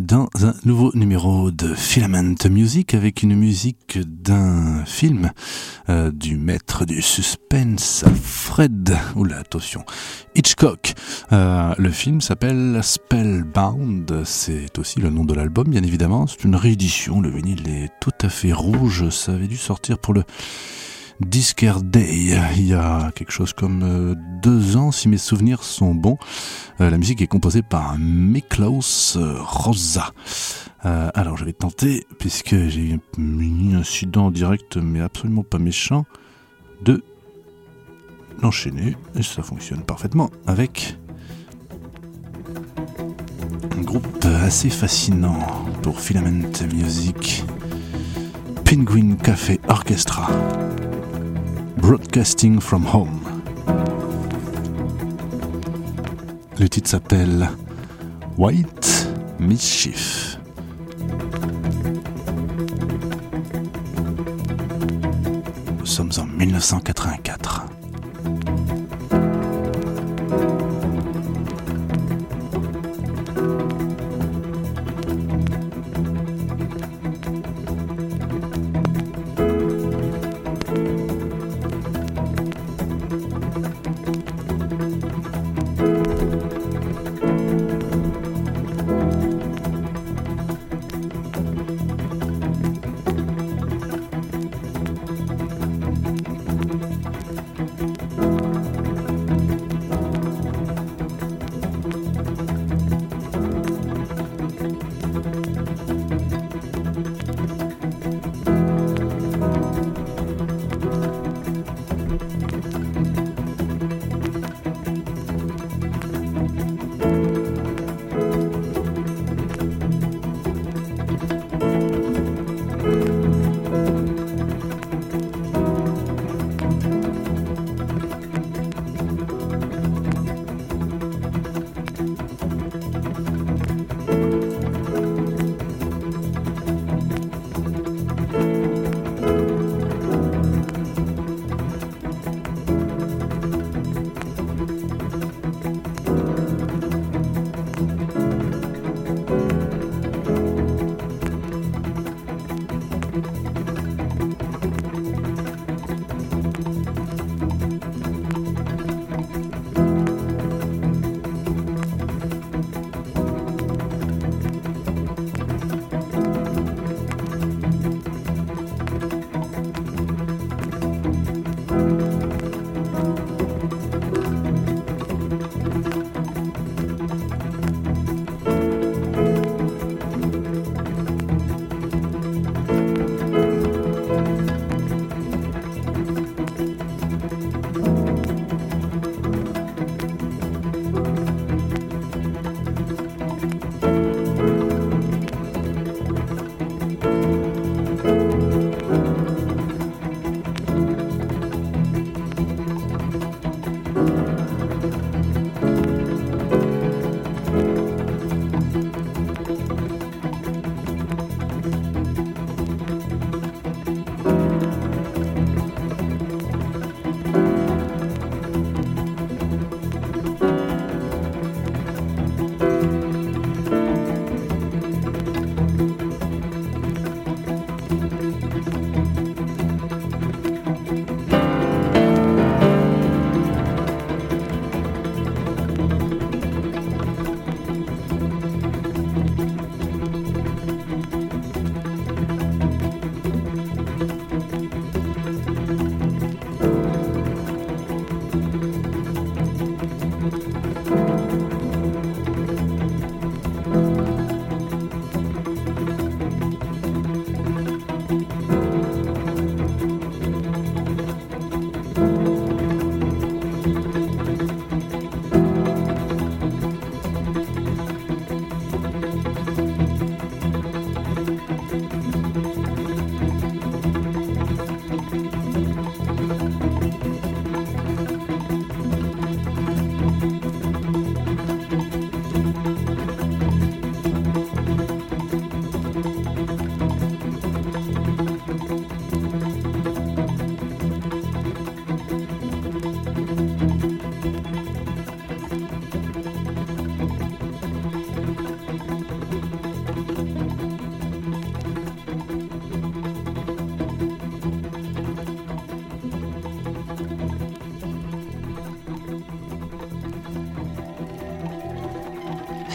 Dans un nouveau numéro de Filament Music avec une musique d'un film euh, du maître du suspense Fred, oula attention, Hitchcock. Euh, le film s'appelle Spellbound, c'est aussi le nom de l'album bien évidemment, c'est une réédition, le vinyle est tout à fait rouge, ça avait dû sortir pour le Discare Day, il y a quelque chose comme euh, deux ans, si mes souvenirs sont bons. Euh, la musique est composée par Miklaus Rosa. Euh, alors je vais tenter, puisque j'ai eu un incident direct, mais absolument pas méchant, de l'enchaîner, et ça fonctionne parfaitement, avec un groupe assez fascinant pour Filament Music, Penguin Café Orchestra. Broadcasting from Home. Le titre s'appelle White Mischief. sommes en 1984.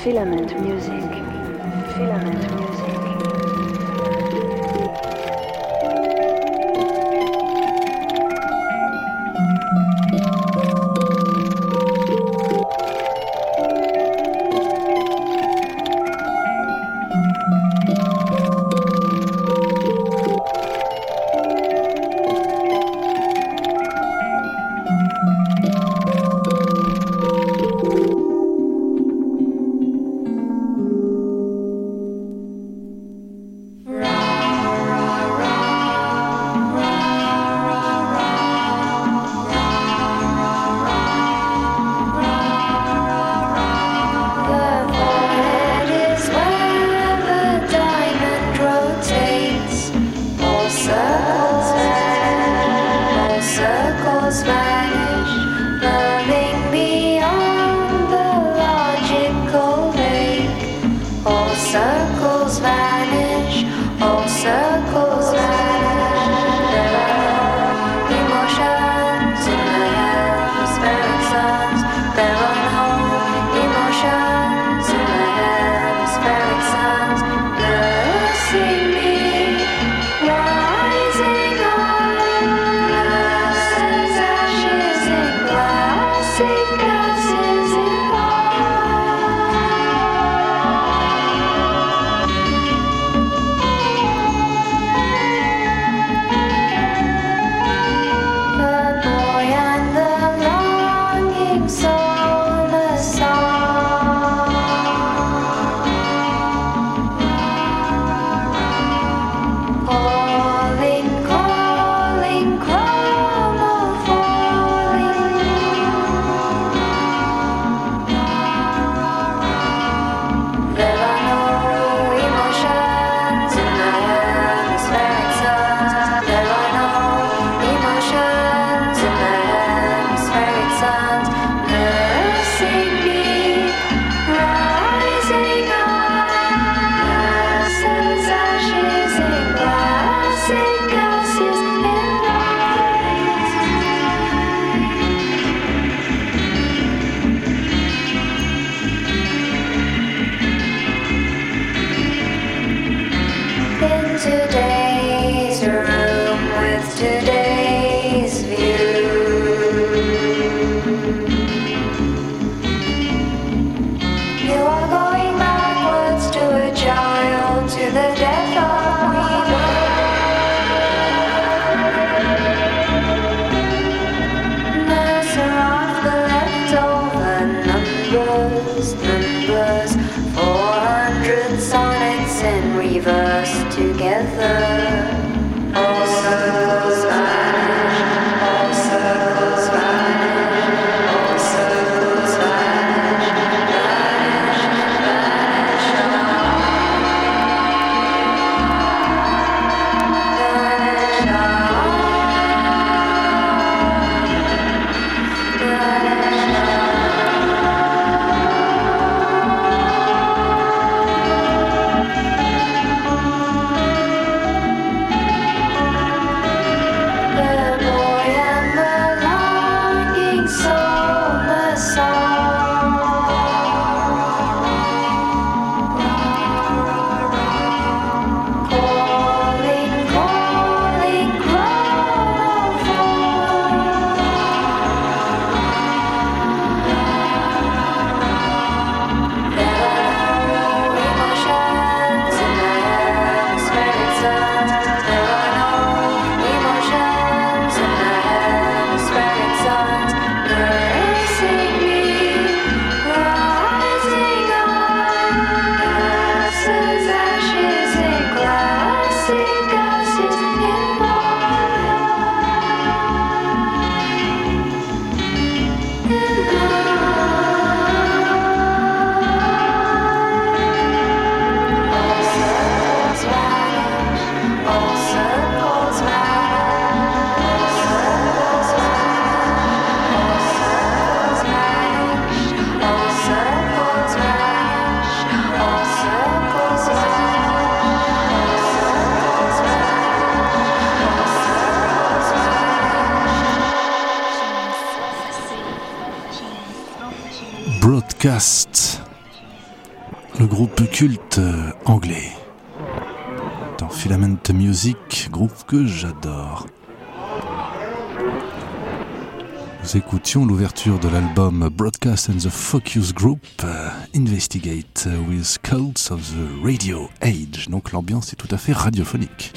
Filament music. Groupe culte anglais. Dans Filament Music, groupe que j'adore. Nous écoutions l'ouverture de l'album Broadcast and the Focus Group euh, Investigate with Cults of the Radio Age. Donc l'ambiance est tout à fait radiophonique.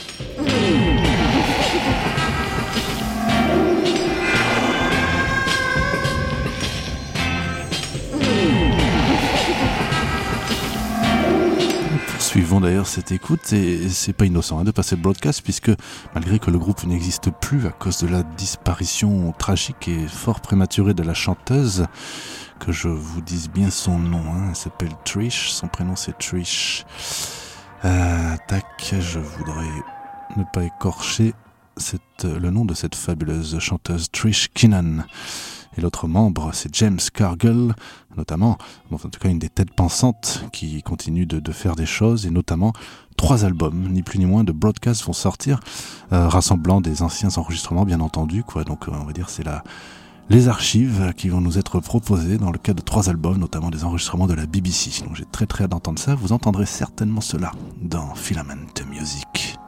D'ailleurs cette écoute et c'est pas innocent hein, de passer le broadcast puisque malgré que le groupe n'existe plus à cause de la disparition tragique et fort prématurée de la chanteuse, que je vous dise bien son nom, hein, elle s'appelle Trish, son prénom c'est Trish. Euh, tac, je voudrais ne pas écorcher c'est le nom de cette fabuleuse chanteuse Trish Kinnan. Et l'autre membre, c'est James Cargill, notamment, en tout cas une des têtes pensantes qui continue de, faire des choses, et notamment trois albums, ni plus ni moins, de broadcast vont sortir, euh, rassemblant des anciens enregistrements, bien entendu. Quoi. Donc on va dire c'est la les archives qui vont nous être proposées dans le cadre de trois albums, notamment des enregistrements de la BBC. Donc j'ai très très hâte d'entendre ça. Vous entendrez certainement cela dans Filament Music.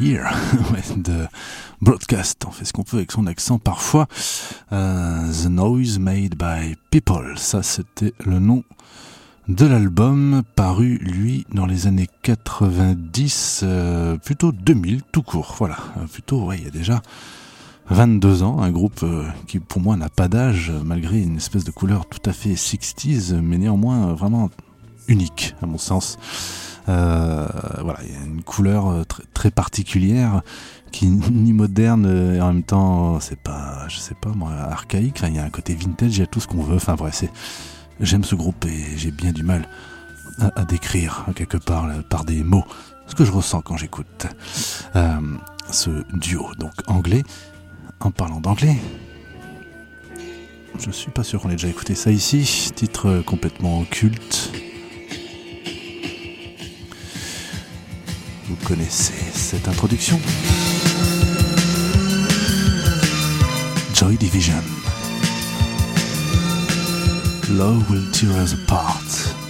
Year de Broadcast. On fait ce qu'on peut avec son accent parfois. Euh, the Noise Made by People. Ça, c'était le nom de l'album paru, lui, dans les années 90, euh, plutôt 2000, tout court. Voilà, euh, plutôt, ouais, il y a déjà 22 ans, un groupe qui pour moi n'a pas d'âge, malgré une espèce de couleur tout à fait 60s, mais néanmoins vraiment unique à mon sens. Euh, voilà, il y a une couleur euh, très, particulière qui ni moderne euh, et en même temps c'est pas je sais pas moi archaïque. Il y a un côté vintage il y a tout ce qu'on veut. Enfin bref c'est j'aime ce groupe et j'ai bien du mal à, décrire quelque part par des mots ce que je ressens quand j'écoute ce duo. Donc anglais en parlant d'anglais je suis pas sûr qu'on ait déjà écouté ça ici. Titre complètement culte Vous connaissez cette introduction Joy Division. Love will tear us apart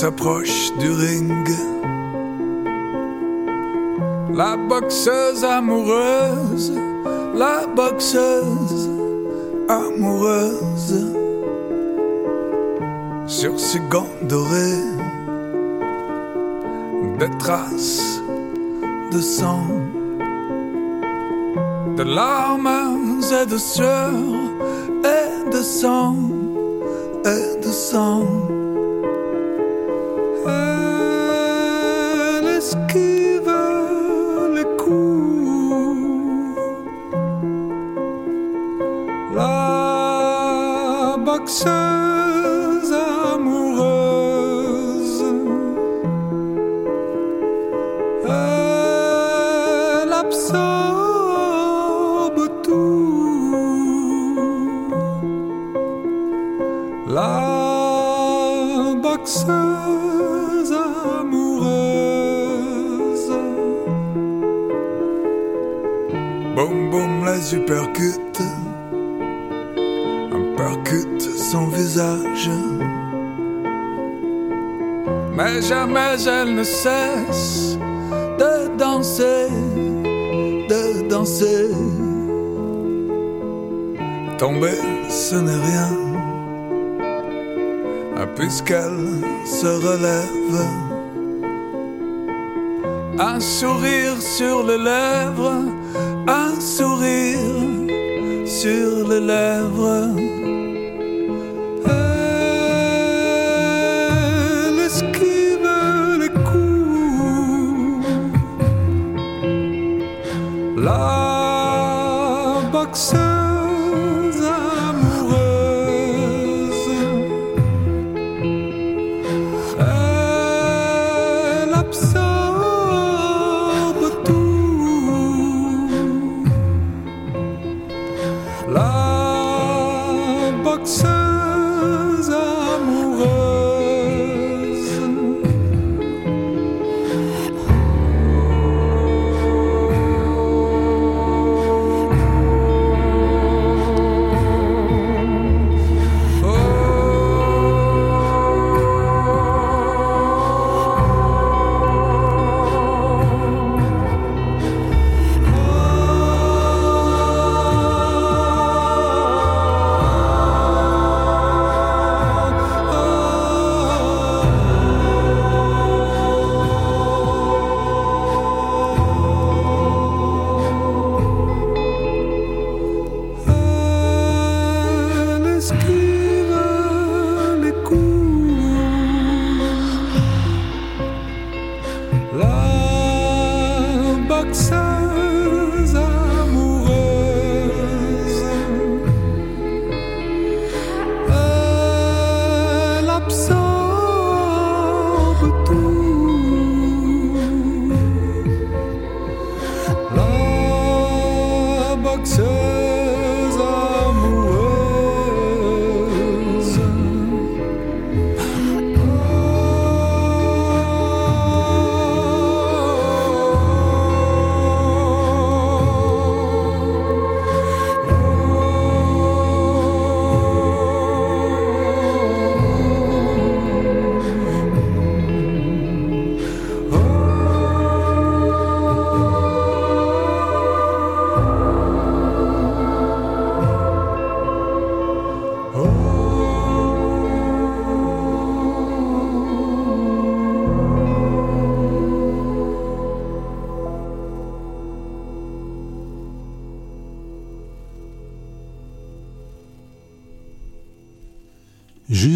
s'approche du ring. La boxeuse amoureuse, la boxeuse amoureuse sur ses gants dorés, des traces de sang, de larmes et de sueur et de sang et de sang. La elle ne cesse de danser, de danser. Tomber, ce n'est rien ah, puisqu'elle se relève. Un sourire sur les lèvres,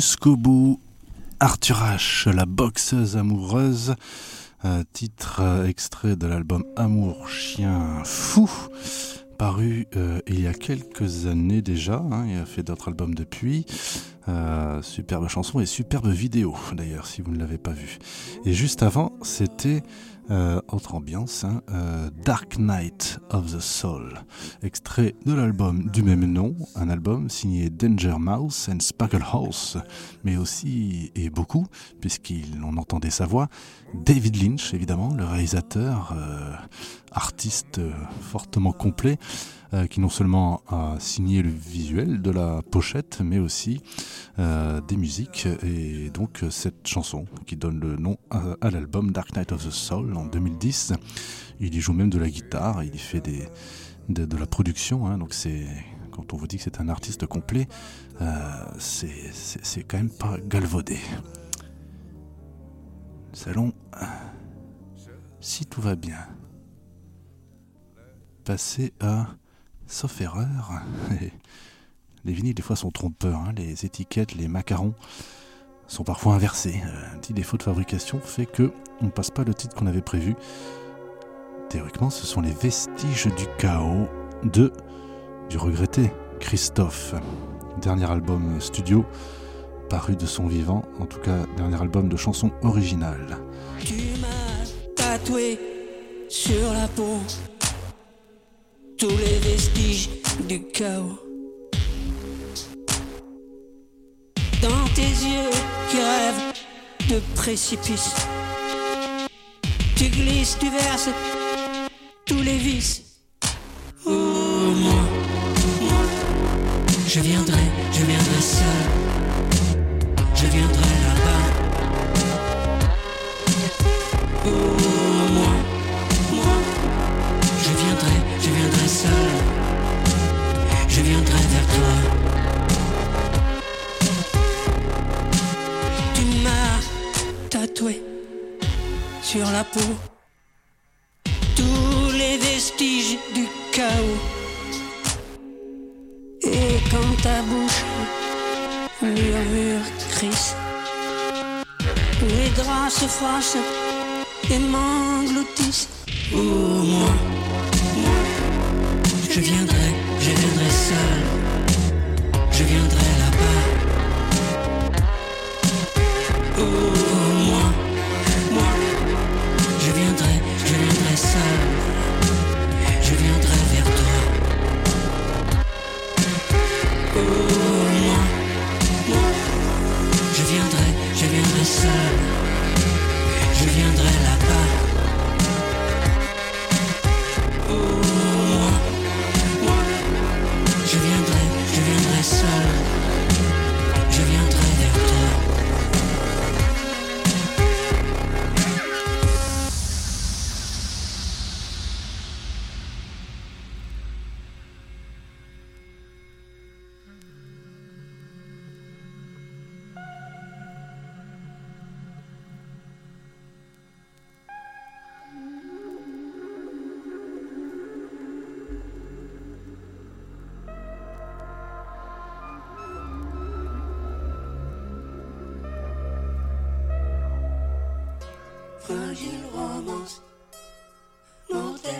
Jusqu'au bout, Arthur H, la boxeuse amoureuse, titre euh, extrait de l'album Amour Chien Fou, paru euh, il y a quelques années déjà, hein, il a fait d'autres albums depuis. Euh, superbe chanson et superbe vidéo d'ailleurs si vous ne l'avez pas vu. Et juste avant, c'était euh, autre ambiance, hein, euh, Dark Night of the Soul, extrait de l'album du même nom, un album signé Danger Mouse and Sparkle House, mais aussi, et beaucoup, puisqu'on entendait sa voix, David Lynch évidemment, le réalisateur, artiste fortement complet, euh, qui non seulement a signé le visuel de la pochette, mais aussi euh, des musiques. Et donc cette chanson qui donne le nom à, l'album Dark Knight of the Soul en 2010. Il y joue même de la guitare, il y fait de, la production. Hein, donc c'est quand on vous dit que c'est un artiste complet, euh, c'est quand même pas galvaudé. Nous allons, si tout va bien, passer à sauf erreur, les vinyles des fois sont trompeurs, hein. les étiquettes, les macarons sont parfois inversés. Euh, un petit défaut de fabrication fait que on ne passe pas le titre qu'on avait prévu. Théoriquement, ce sont les vestiges du chaos de du regretté Christophe. Dernier album studio paru de son vivant, en tout cas dernier album de chansons originales. Tu m'as tatoué sur la peau tous les vestiges du chaos. Dans tes yeux qui rêvent de précipice, tu glisses, tu verses tous les vices. Oh, moi, moi, je viendrai, je viendrai seul, je viendrai là-bas. Seul, je viendrai vers toi. Tu m'as tatoué sur la peau tous les vestiges du chaos. Et quand ta bouche murmure crise, les draps se froissent et m'engloutissent. Oh, moi, je viendrai, je viendrai seul, je viendrai là-bas. Oh, moi, moi, je viendrai, je viendrai seul, je viendrai vers toi. Oh, moi, moi, je viendrai, je viendrai seul, je viendrai frágil vamos, no te.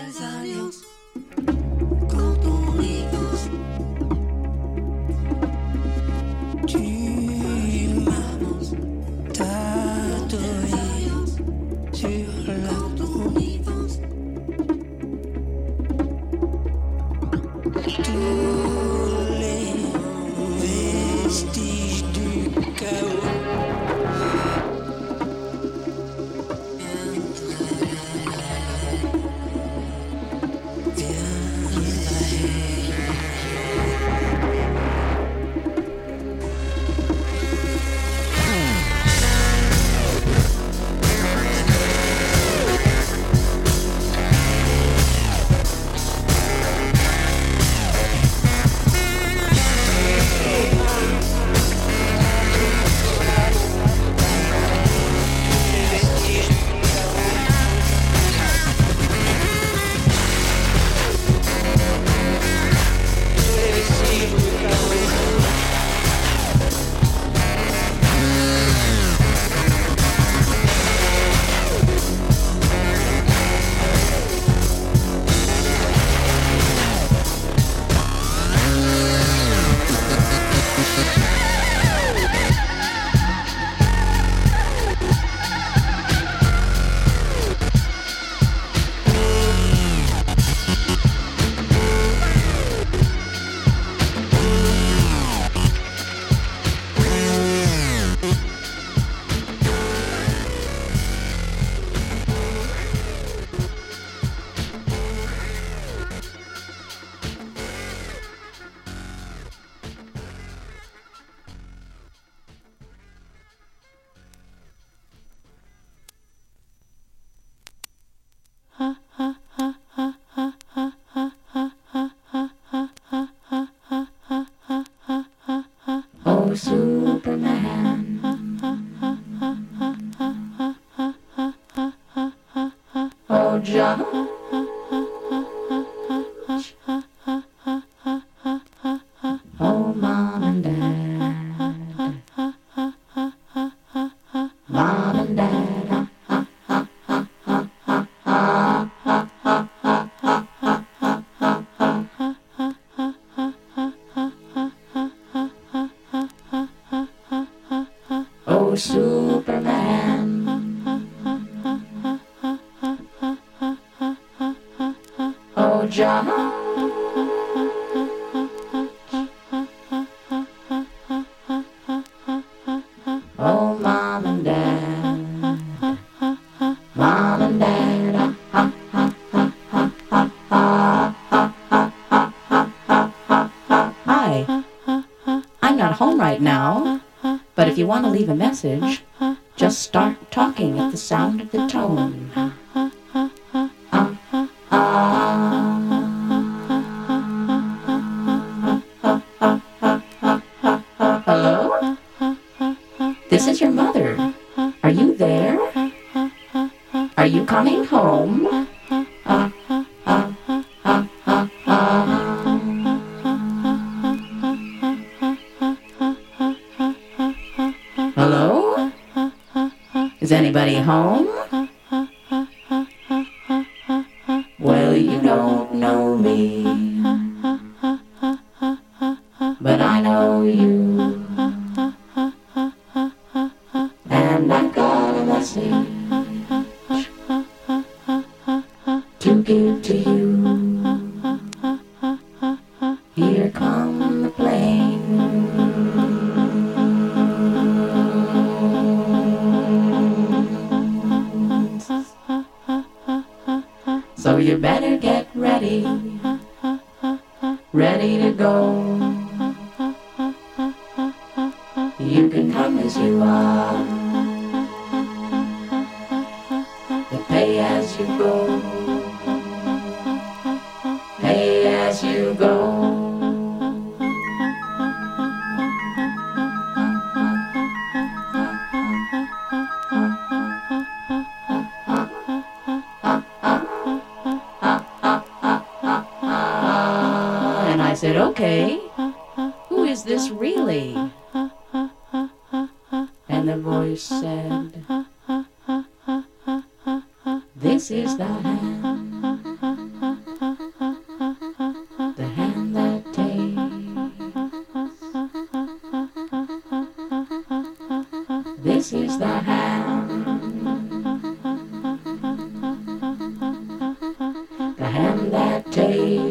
And that day.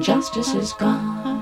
Justice is gone.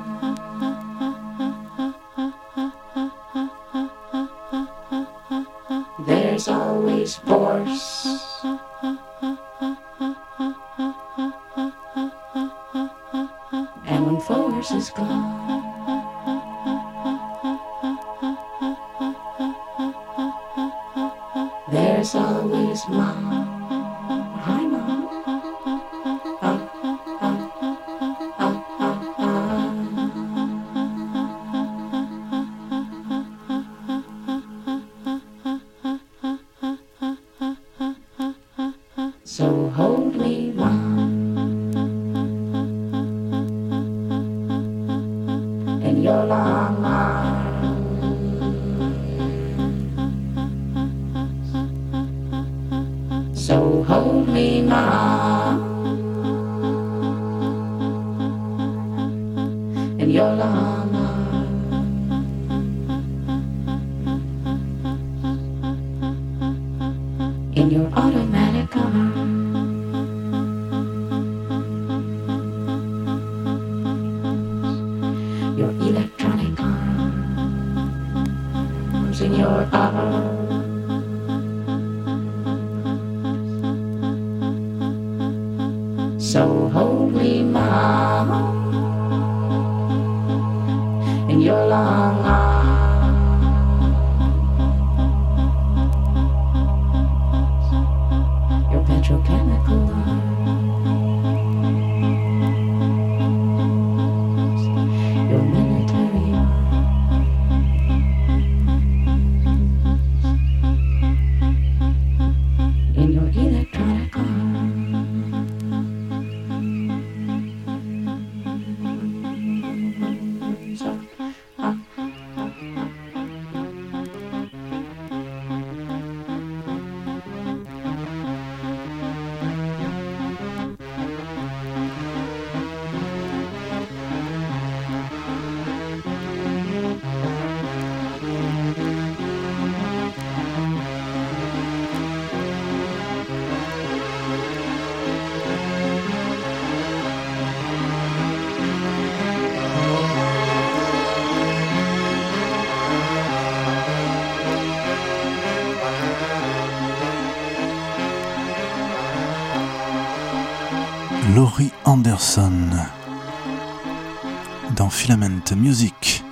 Dans Filament Music.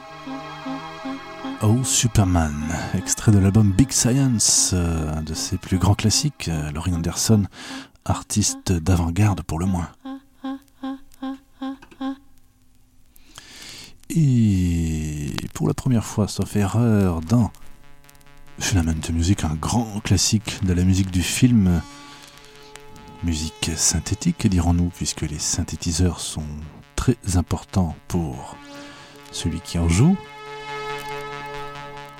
Oh Superman, extrait de l'album Big Science, euh, un de ses plus grands classiques. euh, Laurie Anderson, artiste d'avant-garde pour le moins. Et pour la première fois, sauf erreur, dans Filament Music, un grand classique de la musique du film, musique synthétique, dirons-nous, puisque les synthétiseurs sont très importants pour celui qui en joue.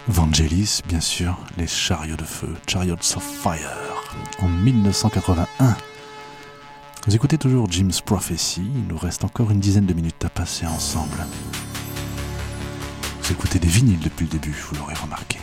Vangelis, bien sûr, les chariots de feu, Chariots of Fire, en 1981. Vous écoutez toujours Jim's Prophecy, il nous reste encore une dizaine de minutes à passer ensemble. Vous écoutez des vinyles depuis le début, vous l'aurez remarqué.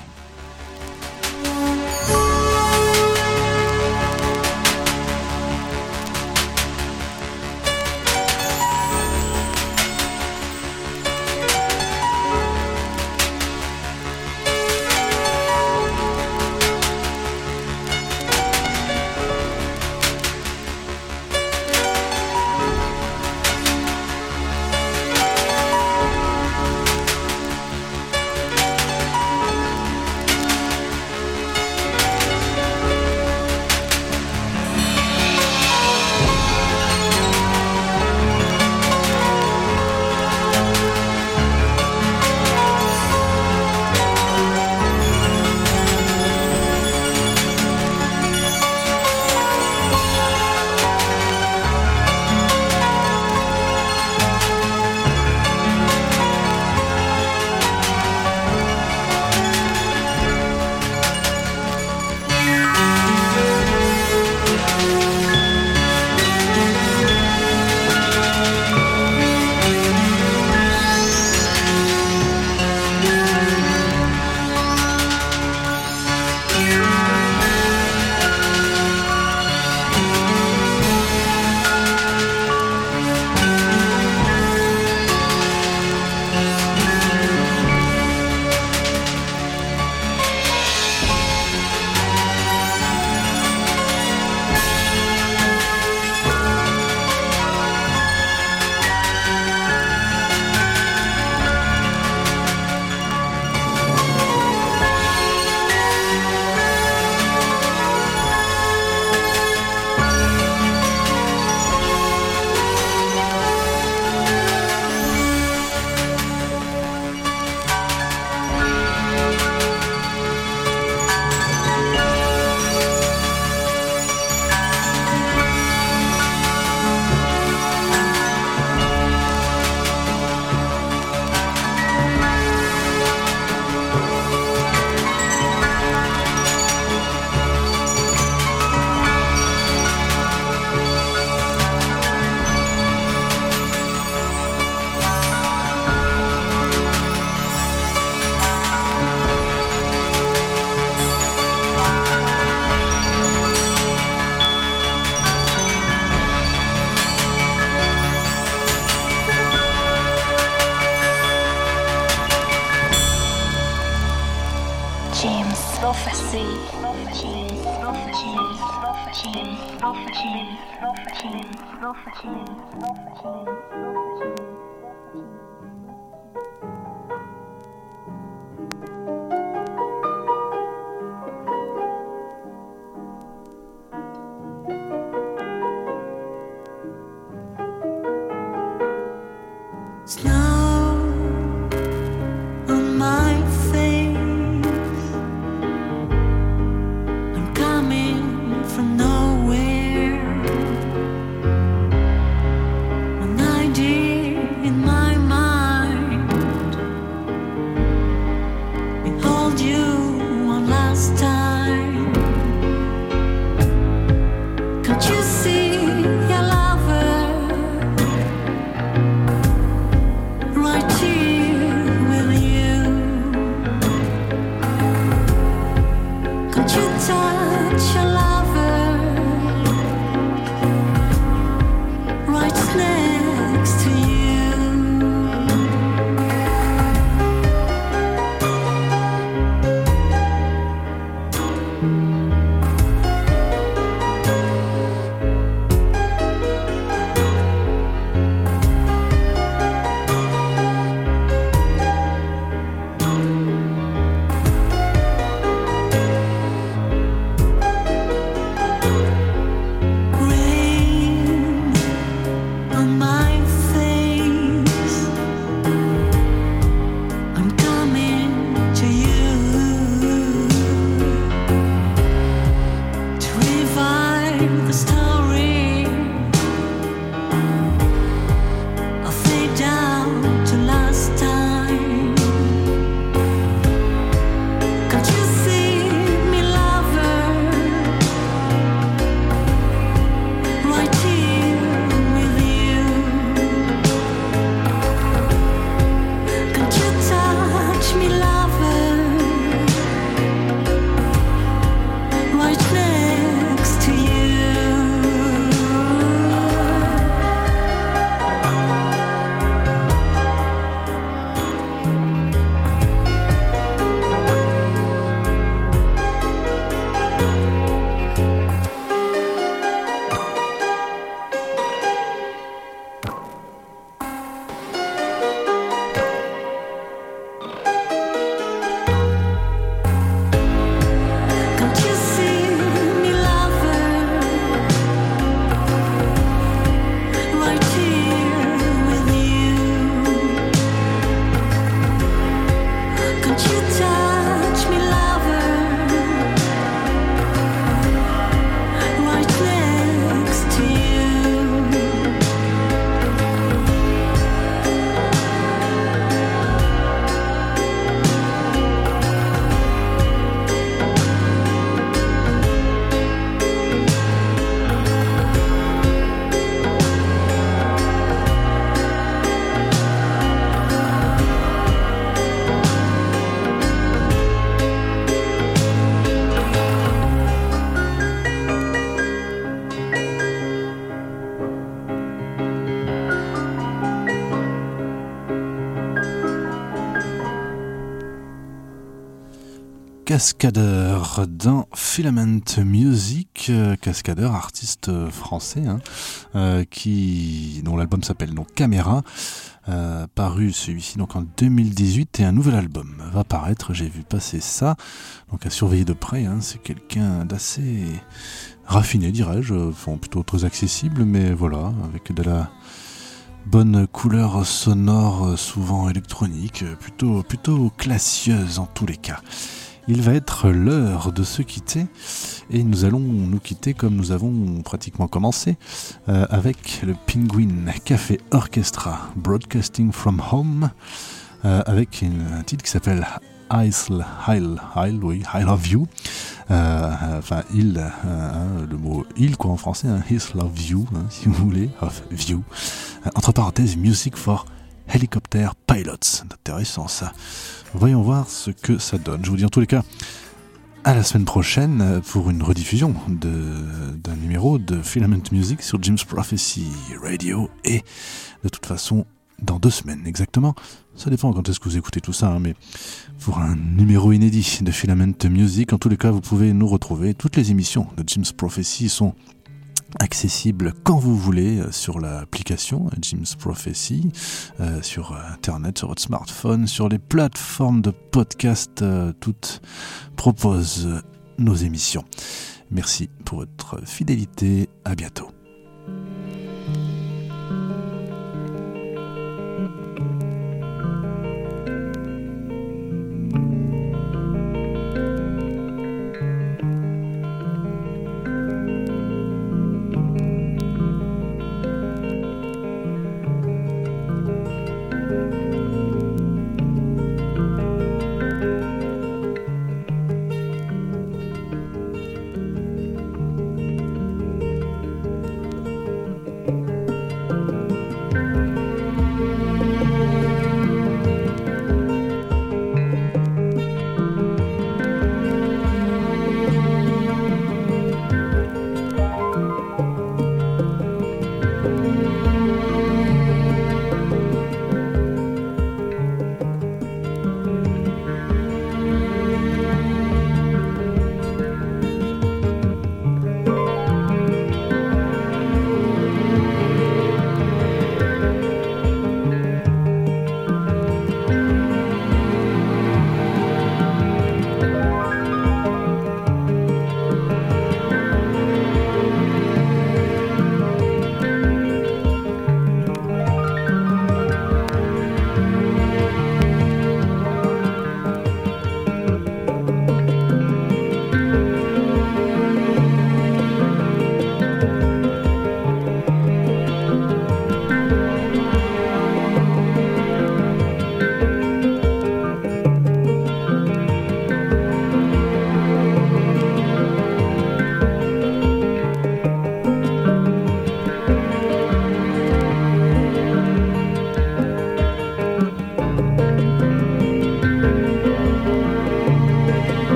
Cascadeur dans Filament Music, euh, Cascadeur, artiste français, hein, euh, qui, dont l'album s'appelle donc Caméra, euh, paru celui-ci donc en 2018 et un nouvel album va paraître, j'ai vu passer ça, donc à surveiller de près, hein, c'est quelqu'un d'assez raffiné dirais-je, enfin, plutôt très accessible, mais voilà, avec de la bonne couleur sonore, souvent électronique, plutôt, plutôt classieuse en tous les cas il va être l'heure de se quitter et nous allons nous quitter comme nous avons pratiquement commencé euh, avec le Penguin Café Orchestra Broadcasting from Home euh, avec un titre qui s'appelle Isle, Isle, Isle, oui, you. Euh, enfin, il, hein, le mot il quoi en français, hein, his love you, hein, si vous voulez, of view. entre parenthèses, music for helicopter pilots. Intéressant ça. Voyons voir ce que ça donne. Je vous dis en tous les cas à la semaine prochaine pour une rediffusion d'un numéro de Filament Music sur Jim's Prophecy Radio et de toute façon dans deux semaines exactement. Ça dépend quand est-ce que vous écoutez tout ça, hein, mais pour un numéro inédit de Filament Music, en tous les cas, vous pouvez nous retrouver. Toutes les émissions de Jim's Prophecy sont accessible quand vous voulez euh, sur l'application Jim's Prophecy, euh, sur Internet, sur votre smartphone, sur les plateformes de podcast, euh, toutes proposent nos émissions. Merci pour votre fidélité, à bientôt.